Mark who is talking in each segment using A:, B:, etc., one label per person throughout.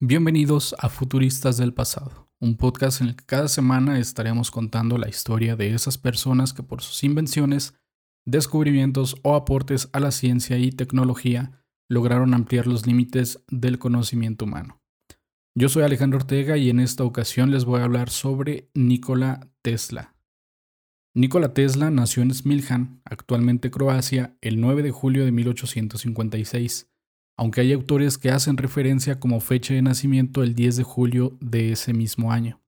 A: Bienvenidos a Futuristas del Pasado, un podcast en el que cada semana estaremos contando la historia de esas personas que por sus invenciones, descubrimientos o aportes a la ciencia y tecnología lograron ampliar los límites del conocimiento humano. Yo soy Alejandro Ortega y en esta ocasión les voy a hablar sobre Nikola Tesla. Nikola Tesla nació en Smiljan, actualmente Croacia, el 9 de julio de 1856 aunque hay autores que hacen referencia como fecha de nacimiento el 10 de julio de ese mismo año.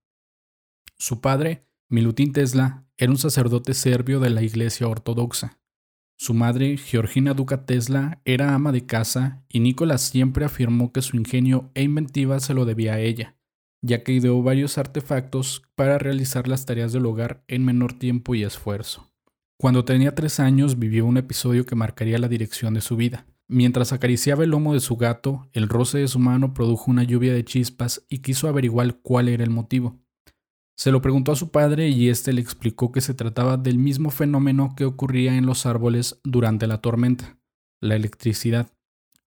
A: Su padre, Milutin Tesla, era un sacerdote serbio de la Iglesia Ortodoxa. Su madre, Georgina Duca Tesla, era ama de casa y Nicolás siempre afirmó que su ingenio e inventiva se lo debía a ella, ya que ideó varios artefactos para realizar las tareas del hogar en menor tiempo y esfuerzo. Cuando tenía tres años vivió un episodio que marcaría la dirección de su vida. Mientras acariciaba el lomo de su gato, el roce de su mano produjo una lluvia de chispas y quiso averiguar cuál era el motivo. Se lo preguntó a su padre y éste le explicó que se trataba del mismo fenómeno que ocurría en los árboles durante la tormenta, la electricidad.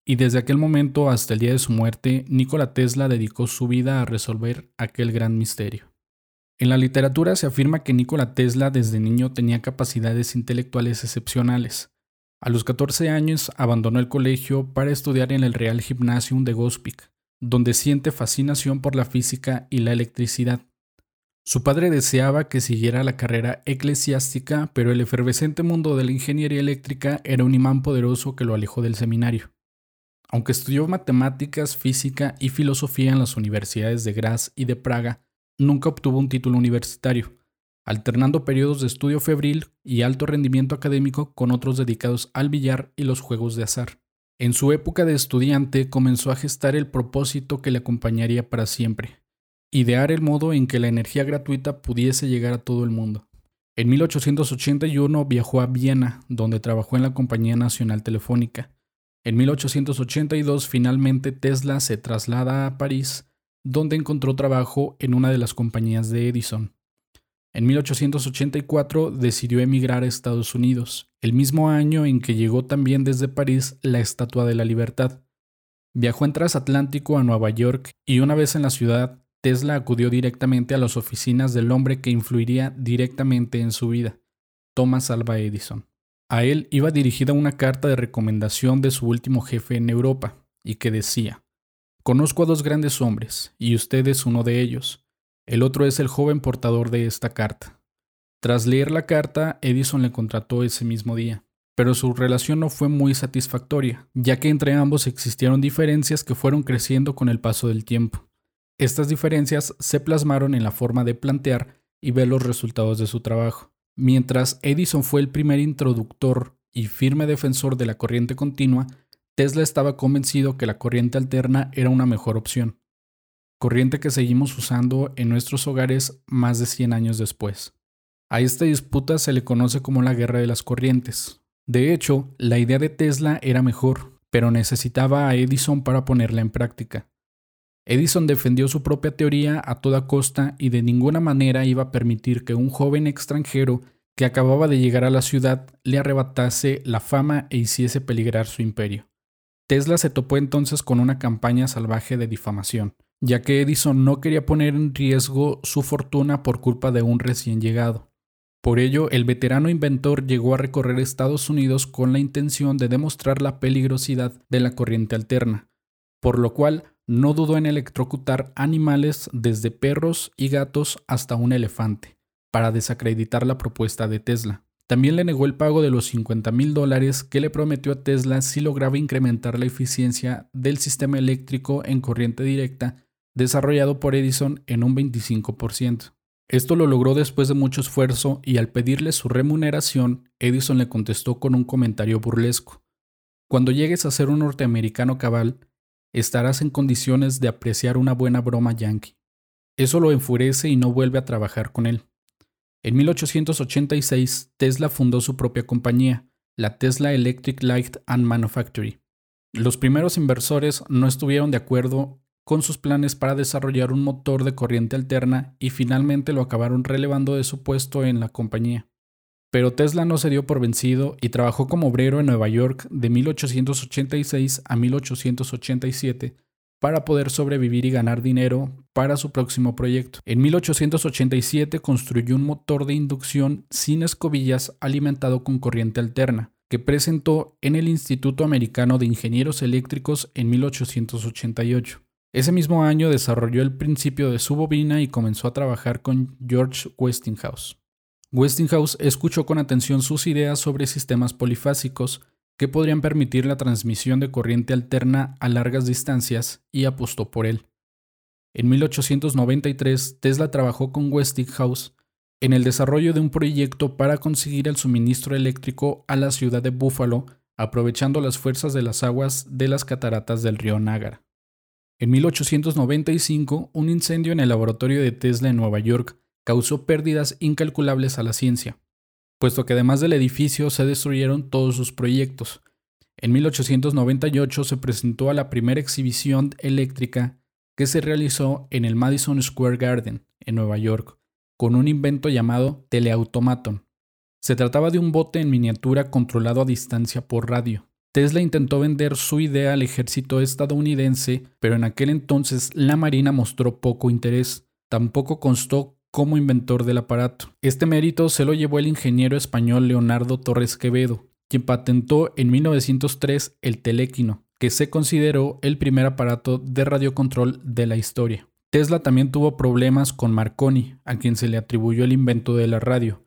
A: Y desde aquel momento hasta el día de su muerte, Nikola Tesla dedicó su vida a resolver aquel gran misterio. En la literatura se afirma que Nikola Tesla desde niño tenía capacidades intelectuales excepcionales. A los 14 años abandonó el colegio para estudiar en el Real Gymnasium de Gospic, donde siente fascinación por la física y la electricidad. Su padre deseaba que siguiera la carrera eclesiástica, pero el efervescente mundo de la ingeniería eléctrica era un imán poderoso que lo alejó del seminario. Aunque estudió matemáticas, física y filosofía en las universidades de Graz y de Praga, nunca obtuvo un título universitario alternando periodos de estudio febril y alto rendimiento académico con otros dedicados al billar y los juegos de azar. En su época de estudiante comenzó a gestar el propósito que le acompañaría para siempre, idear el modo en que la energía gratuita pudiese llegar a todo el mundo. En 1881 viajó a Viena, donde trabajó en la Compañía Nacional Telefónica. En 1882 finalmente Tesla se traslada a París, donde encontró trabajo en una de las compañías de Edison. En 1884 decidió emigrar a Estados Unidos, el mismo año en que llegó también desde París la Estatua de la Libertad. Viajó en transatlántico a Nueva York y una vez en la ciudad, Tesla acudió directamente a las oficinas del hombre que influiría directamente en su vida, Thomas Alva Edison. A él iba dirigida una carta de recomendación de su último jefe en Europa, y que decía, Conozco a dos grandes hombres, y usted es uno de ellos. El otro es el joven portador de esta carta. Tras leer la carta, Edison le contrató ese mismo día, pero su relación no fue muy satisfactoria, ya que entre ambos existieron diferencias que fueron creciendo con el paso del tiempo. Estas diferencias se plasmaron en la forma de plantear y ver los resultados de su trabajo. Mientras Edison fue el primer introductor y firme defensor de la corriente continua, Tesla estaba convencido que la corriente alterna era una mejor opción corriente que seguimos usando en nuestros hogares más de 100 años después. A esta disputa se le conoce como la guerra de las corrientes. De hecho, la idea de Tesla era mejor, pero necesitaba a Edison para ponerla en práctica. Edison defendió su propia teoría a toda costa y de ninguna manera iba a permitir que un joven extranjero que acababa de llegar a la ciudad le arrebatase la fama e hiciese peligrar su imperio. Tesla se topó entonces con una campaña salvaje de difamación ya que Edison no quería poner en riesgo su fortuna por culpa de un recién llegado. Por ello, el veterano inventor llegó a recorrer Estados Unidos con la intención de demostrar la peligrosidad de la corriente alterna, por lo cual no dudó en electrocutar animales desde perros y gatos hasta un elefante, para desacreditar la propuesta de Tesla. También le negó el pago de los 50 mil dólares que le prometió a Tesla si lograba incrementar la eficiencia del sistema eléctrico en corriente directa desarrollado por Edison en un 25%. Esto lo logró después de mucho esfuerzo y al pedirle su remuneración, Edison le contestó con un comentario burlesco. Cuando llegues a ser un norteamericano cabal, estarás en condiciones de apreciar una buena broma yankee. Eso lo enfurece y no vuelve a trabajar con él. En 1886, Tesla fundó su propia compañía, la Tesla Electric Light and Manufacturing. Los primeros inversores no estuvieron de acuerdo con sus planes para desarrollar un motor de corriente alterna y finalmente lo acabaron relevando de su puesto en la compañía. Pero Tesla no se dio por vencido y trabajó como obrero en Nueva York de 1886 a 1887 para poder sobrevivir y ganar dinero para su próximo proyecto. En 1887 construyó un motor de inducción sin escobillas alimentado con corriente alterna, que presentó en el Instituto Americano de Ingenieros Eléctricos en 1888. Ese mismo año desarrolló el principio de su bobina y comenzó a trabajar con George Westinghouse. Westinghouse escuchó con atención sus ideas sobre sistemas polifásicos que podrían permitir la transmisión de corriente alterna a largas distancias y apostó por él. En 1893, Tesla trabajó con Westinghouse en el desarrollo de un proyecto para conseguir el suministro eléctrico a la ciudad de Buffalo, aprovechando las fuerzas de las aguas de las cataratas del río Nágara. En 1895, un incendio en el laboratorio de Tesla en Nueva York causó pérdidas incalculables a la ciencia puesto que además del edificio se destruyeron todos sus proyectos. En 1898 se presentó a la primera exhibición eléctrica que se realizó en el Madison Square Garden, en Nueva York, con un invento llamado teleautomaton. Se trataba de un bote en miniatura controlado a distancia por radio. Tesla intentó vender su idea al ejército estadounidense, pero en aquel entonces la Marina mostró poco interés. Tampoco constó como inventor del aparato. Este mérito se lo llevó el ingeniero español Leonardo Torres Quevedo, quien patentó en 1903 el teléquino, que se consideró el primer aparato de radiocontrol de la historia. Tesla también tuvo problemas con Marconi, a quien se le atribuyó el invento de la radio.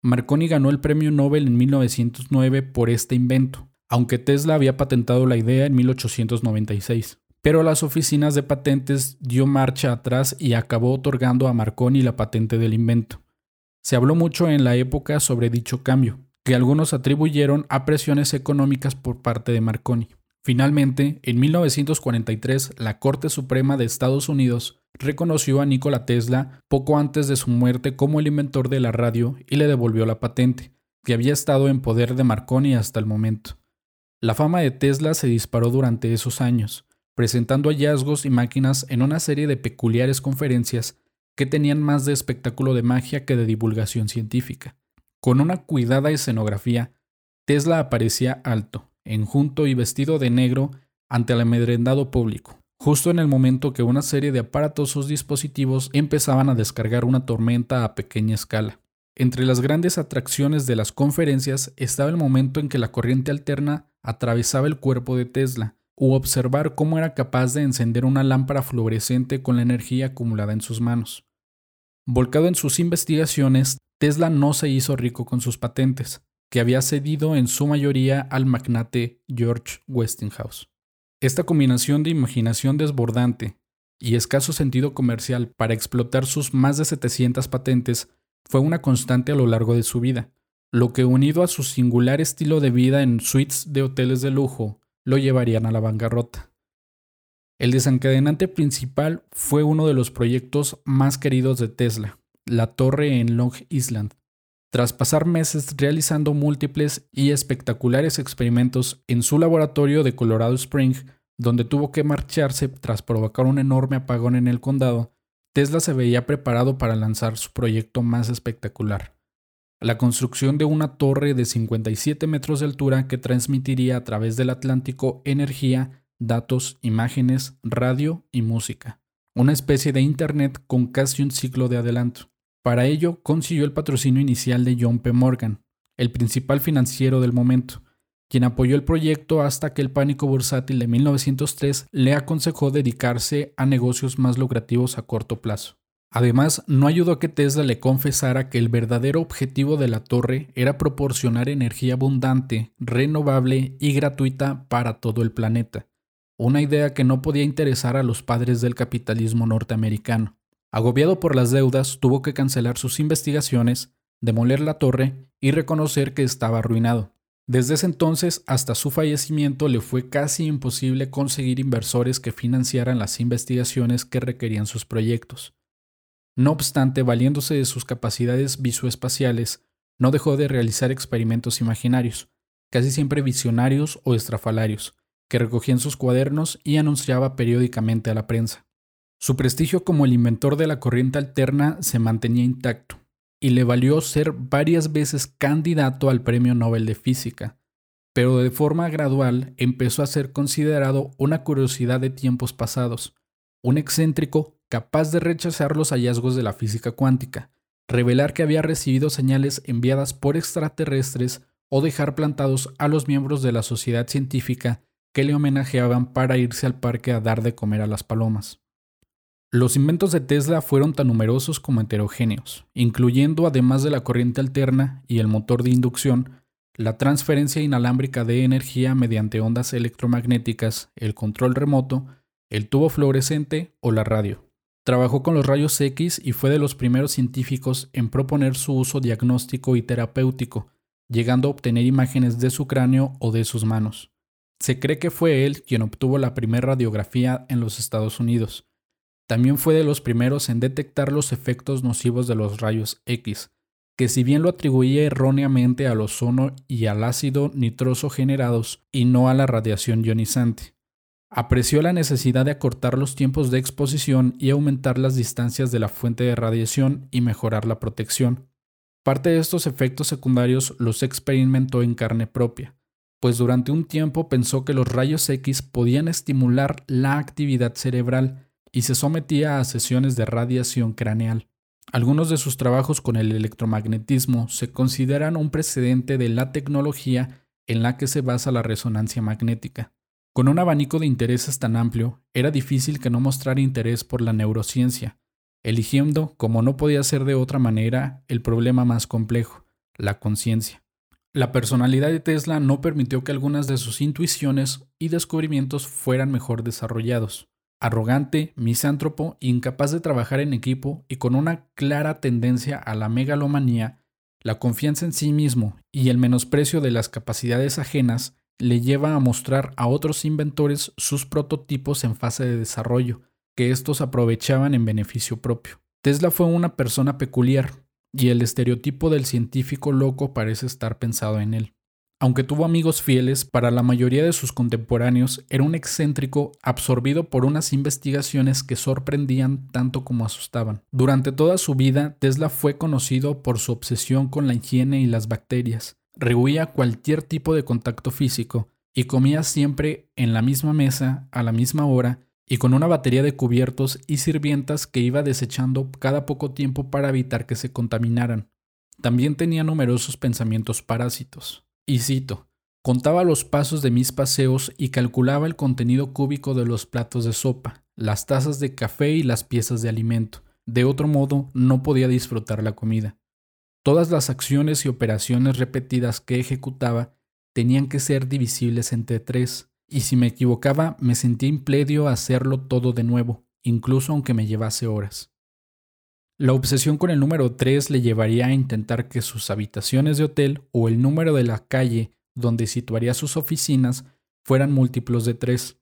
A: Marconi ganó el premio Nobel en 1909 por este invento, aunque Tesla había patentado la idea en 1896 pero las oficinas de patentes dio marcha atrás y acabó otorgando a Marconi la patente del invento. Se habló mucho en la época sobre dicho cambio, que algunos atribuyeron a presiones económicas por parte de Marconi. Finalmente, en 1943, la Corte Suprema de Estados Unidos reconoció a Nikola Tesla poco antes de su muerte como el inventor de la radio y le devolvió la patente, que había estado en poder de Marconi hasta el momento. La fama de Tesla se disparó durante esos años, presentando hallazgos y máquinas en una serie de peculiares conferencias que tenían más de espectáculo de magia que de divulgación científica. Con una cuidada escenografía, Tesla aparecía alto, enjunto y vestido de negro ante el amedrentado público, justo en el momento que una serie de aparatosos dispositivos empezaban a descargar una tormenta a pequeña escala. Entre las grandes atracciones de las conferencias estaba el momento en que la corriente alterna atravesaba el cuerpo de Tesla, u observar cómo era capaz de encender una lámpara fluorescente con la energía acumulada en sus manos. Volcado en sus investigaciones, Tesla no se hizo rico con sus patentes, que había cedido en su mayoría al magnate George Westinghouse. Esta combinación de imaginación desbordante y escaso sentido comercial para explotar sus más de 700 patentes fue una constante a lo largo de su vida, lo que unido a su singular estilo de vida en suites de hoteles de lujo lo llevarían a la bancarrota. El desencadenante principal fue uno de los proyectos más queridos de Tesla, la torre en Long Island. Tras pasar meses realizando múltiples y espectaculares experimentos en su laboratorio de Colorado Spring, donde tuvo que marcharse tras provocar un enorme apagón en el condado, Tesla se veía preparado para lanzar su proyecto más espectacular, la construcción de una torre de 57 metros de altura que transmitiría a través del Atlántico energía, datos, imágenes, radio y música. Una especie de Internet con casi un ciclo de adelanto. Para ello consiguió el patrocinio inicial de John P. Morgan, el principal financiero del momento, quien apoyó el proyecto hasta que el pánico bursátil de 1903 le aconsejó dedicarse a negocios más lucrativos a corto plazo. Además, no ayudó a que Tesla le confesara que el verdadero objetivo de la torre era proporcionar energía abundante, renovable y gratuita para todo el planeta, una idea que no podía interesar a los padres del capitalismo norteamericano. Agobiado por las deudas, tuvo que cancelar sus investigaciones, demoler la torre y reconocer que estaba arruinado. Desde ese entonces hasta su fallecimiento le fue casi imposible conseguir inversores que financiaran las investigaciones que requerían sus proyectos. No obstante, valiéndose de sus capacidades visoespaciales, no dejó de realizar experimentos imaginarios, casi siempre visionarios o estrafalarios, que recogía en sus cuadernos y anunciaba periódicamente a la prensa. Su prestigio como el inventor de la corriente alterna se mantenía intacto, y le valió ser varias veces candidato al Premio Nobel de Física, pero de forma gradual empezó a ser considerado una curiosidad de tiempos pasados, un excéntrico capaz de rechazar los hallazgos de la física cuántica, revelar que había recibido señales enviadas por extraterrestres o dejar plantados a los miembros de la sociedad científica que le homenajeaban para irse al parque a dar de comer a las palomas. Los inventos de Tesla fueron tan numerosos como heterogéneos, incluyendo además de la corriente alterna y el motor de inducción, la transferencia inalámbrica de energía mediante ondas electromagnéticas, el control remoto, el tubo fluorescente o la radio. Trabajó con los rayos X y fue de los primeros científicos en proponer su uso diagnóstico y terapéutico, llegando a obtener imágenes de su cráneo o de sus manos. Se cree que fue él quien obtuvo la primera radiografía en los Estados Unidos. También fue de los primeros en detectar los efectos nocivos de los rayos X, que si bien lo atribuía erróneamente al ozono y al ácido nitroso generados y no a la radiación ionizante. Apreció la necesidad de acortar los tiempos de exposición y aumentar las distancias de la fuente de radiación y mejorar la protección. Parte de estos efectos secundarios los experimentó en carne propia, pues durante un tiempo pensó que los rayos X podían estimular la actividad cerebral y se sometía a sesiones de radiación craneal. Algunos de sus trabajos con el electromagnetismo se consideran un precedente de la tecnología en la que se basa la resonancia magnética. Con un abanico de intereses tan amplio, era difícil que no mostrara interés por la neurociencia, eligiendo, como no podía ser de otra manera, el problema más complejo, la conciencia. La personalidad de Tesla no permitió que algunas de sus intuiciones y descubrimientos fueran mejor desarrollados. Arrogante, misántropo, incapaz de trabajar en equipo y con una clara tendencia a la megalomanía, la confianza en sí mismo y el menosprecio de las capacidades ajenas le lleva a mostrar a otros inventores sus prototipos en fase de desarrollo, que estos aprovechaban en beneficio propio. Tesla fue una persona peculiar, y el estereotipo del científico loco parece estar pensado en él. Aunque tuvo amigos fieles, para la mayoría de sus contemporáneos era un excéntrico absorbido por unas investigaciones que sorprendían tanto como asustaban. Durante toda su vida, Tesla fue conocido por su obsesión con la higiene y las bacterias, rehuía cualquier tipo de contacto físico y comía siempre en la misma mesa, a la misma hora, y con una batería de cubiertos y sirvientas que iba desechando cada poco tiempo para evitar que se contaminaran. También tenía numerosos pensamientos parásitos. Y cito, contaba los pasos de mis paseos y calculaba el contenido cúbico de los platos de sopa, las tazas de café y las piezas de alimento. De otro modo, no podía disfrutar la comida. Todas las acciones y operaciones repetidas que ejecutaba tenían que ser divisibles entre tres, y si me equivocaba me sentía impledio a hacerlo todo de nuevo, incluso aunque me llevase horas. La obsesión con el número 3 le llevaría a intentar que sus habitaciones de hotel o el número de la calle donde situaría sus oficinas fueran múltiplos de 3.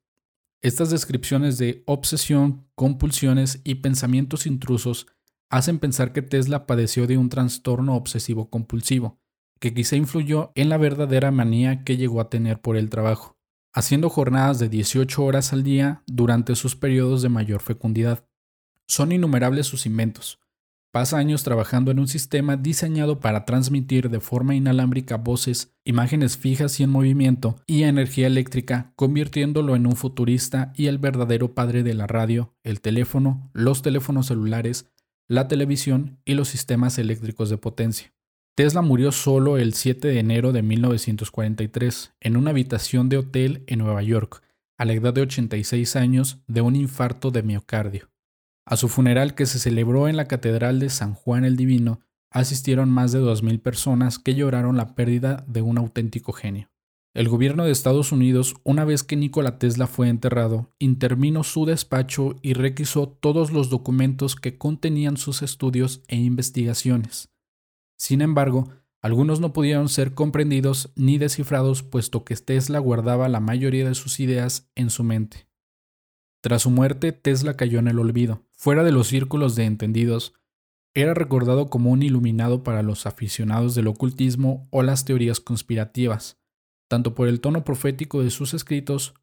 A: Estas descripciones de obsesión, compulsiones y pensamientos intrusos hacen pensar que Tesla padeció de un trastorno obsesivo compulsivo, que quizá influyó en la verdadera manía que llegó a tener por el trabajo, haciendo jornadas de 18 horas al día durante sus periodos de mayor fecundidad. Son innumerables sus inventos. Pasa años trabajando en un sistema diseñado para transmitir de forma inalámbrica voces, imágenes fijas y en movimiento y energía eléctrica, convirtiéndolo en un futurista y el verdadero padre de la radio, el teléfono, los teléfonos celulares, la televisión y los sistemas eléctricos de potencia. Tesla murió solo el 7 de enero de 1943 en una habitación de hotel en Nueva York, a la edad de 86 años, de un infarto de miocardio. A su funeral, que se celebró en la Catedral de San Juan el Divino, asistieron más de 2.000 personas que lloraron la pérdida de un auténtico genio. El gobierno de Estados Unidos, una vez que Nikola Tesla fue enterrado, intervino su despacho y requisó todos los documentos que contenían sus estudios e investigaciones. Sin embargo, algunos no pudieron ser comprendidos ni descifrados puesto que Tesla guardaba la mayoría de sus ideas en su mente. Tras su muerte, Tesla cayó en el olvido. Fuera de los círculos de entendidos, era recordado como un iluminado para los aficionados del ocultismo o las teorías conspirativas tanto por el tono profético de sus escritos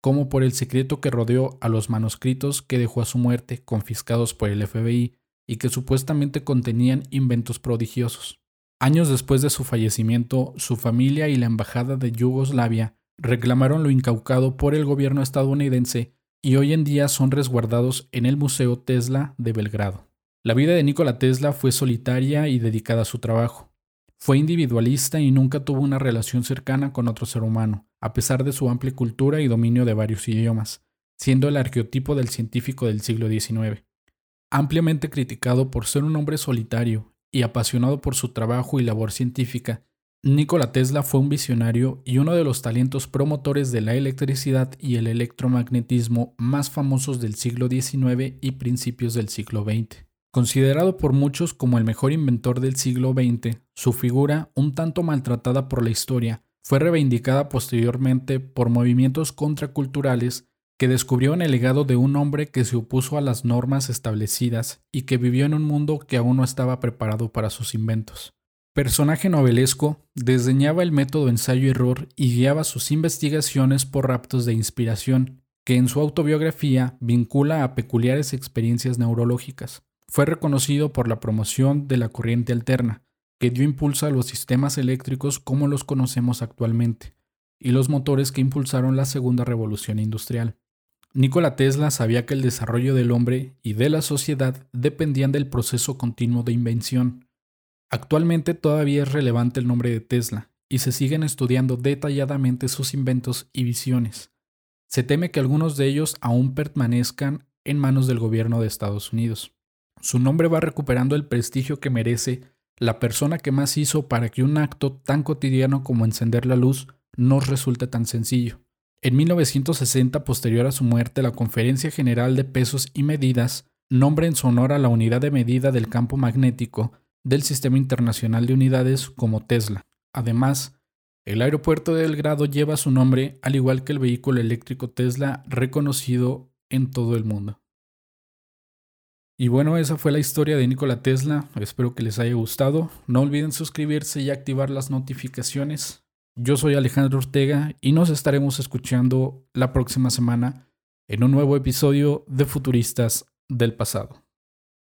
A: como por el secreto que rodeó a los manuscritos que dejó a su muerte confiscados por el FBI y que supuestamente contenían inventos prodigiosos. Años después de su fallecimiento, su familia y la Embajada de Yugoslavia reclamaron lo incaucado por el gobierno estadounidense y hoy en día son resguardados en el Museo Tesla de Belgrado. La vida de Nikola Tesla fue solitaria y dedicada a su trabajo. Fue individualista y nunca tuvo una relación cercana con otro ser humano, a pesar de su amplia cultura y dominio de varios idiomas, siendo el arqueotipo del científico del siglo XIX. Ampliamente criticado por ser un hombre solitario y apasionado por su trabajo y labor científica, Nikola Tesla fue un visionario y uno de los talentos promotores de la electricidad y el electromagnetismo más famosos del siglo XIX y principios del siglo XX. Considerado por muchos como el mejor inventor del siglo XX, su figura, un tanto maltratada por la historia, fue reivindicada posteriormente por movimientos contraculturales que descubrieron el legado de un hombre que se opuso a las normas establecidas y que vivió en un mundo que aún no estaba preparado para sus inventos. Personaje novelesco, desdeñaba el método ensayo-error y guiaba sus investigaciones por raptos de inspiración, que en su autobiografía vincula a peculiares experiencias neurológicas. Fue reconocido por la promoción de la corriente alterna, que dio impulso a los sistemas eléctricos como los conocemos actualmente, y los motores que impulsaron la segunda revolución industrial. Nikola Tesla sabía que el desarrollo del hombre y de la sociedad dependían del proceso continuo de invención. Actualmente todavía es relevante el nombre de Tesla y se siguen estudiando detalladamente sus inventos y visiones. Se teme que algunos de ellos aún permanezcan en manos del gobierno de Estados Unidos. Su nombre va recuperando el prestigio que merece la persona que más hizo para que un acto tan cotidiano como encender la luz nos resulte tan sencillo. En 1960, posterior a su muerte, la Conferencia General de Pesos y Medidas nombra en su honor a la unidad de medida del campo magnético del Sistema Internacional de Unidades como Tesla. Además, el aeropuerto de Belgrado lleva su nombre, al igual que el vehículo eléctrico Tesla reconocido en todo el mundo. Y bueno, esa fue la historia de Nikola Tesla. Espero que les haya gustado. No olviden suscribirse y activar las notificaciones. Yo soy Alejandro Ortega y nos estaremos escuchando la próxima semana en un nuevo episodio de Futuristas del Pasado.